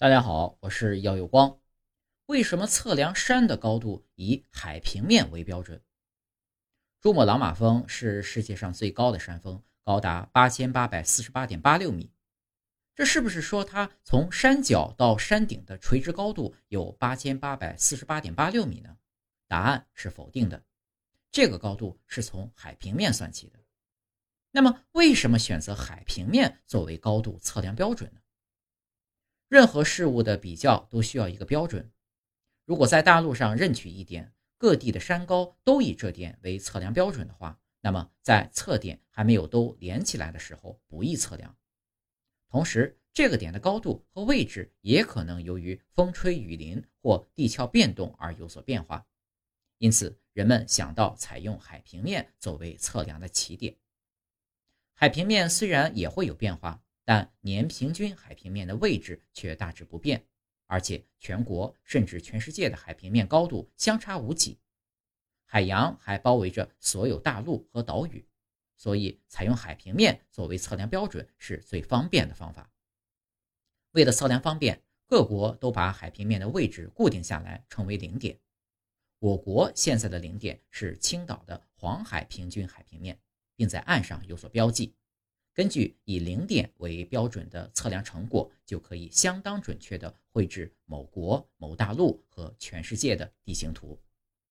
大家好，我是耀有光。为什么测量山的高度以海平面为标准？珠穆朗玛峰是世界上最高的山峰，高达八千八百四十八点八六米。这是不是说它从山脚到山顶的垂直高度有八千八百四十八点八六米呢？答案是否定的。这个高度是从海平面算起的。那么，为什么选择海平面作为高度测量标准呢？任何事物的比较都需要一个标准。如果在大陆上任取一点，各地的山高都以这点为测量标准的话，那么在测点还没有都连起来的时候，不易测量。同时，这个点的高度和位置也可能由于风吹雨淋或地壳变动而有所变化。因此，人们想到采用海平面作为测量的起点。海平面虽然也会有变化。但年平均海平面的位置却大致不变，而且全国甚至全世界的海平面高度相差无几，海洋还包围着所有大陆和岛屿，所以采用海平面作为测量标准是最方便的方法。为了测量方便，各国都把海平面的位置固定下来，称为零点。我国现在的零点是青岛的黄海平均海平面，并在岸上有所标记。根据以零点为标准的测量成果，就可以相当准确的绘制某国、某大陆和全世界的地形图。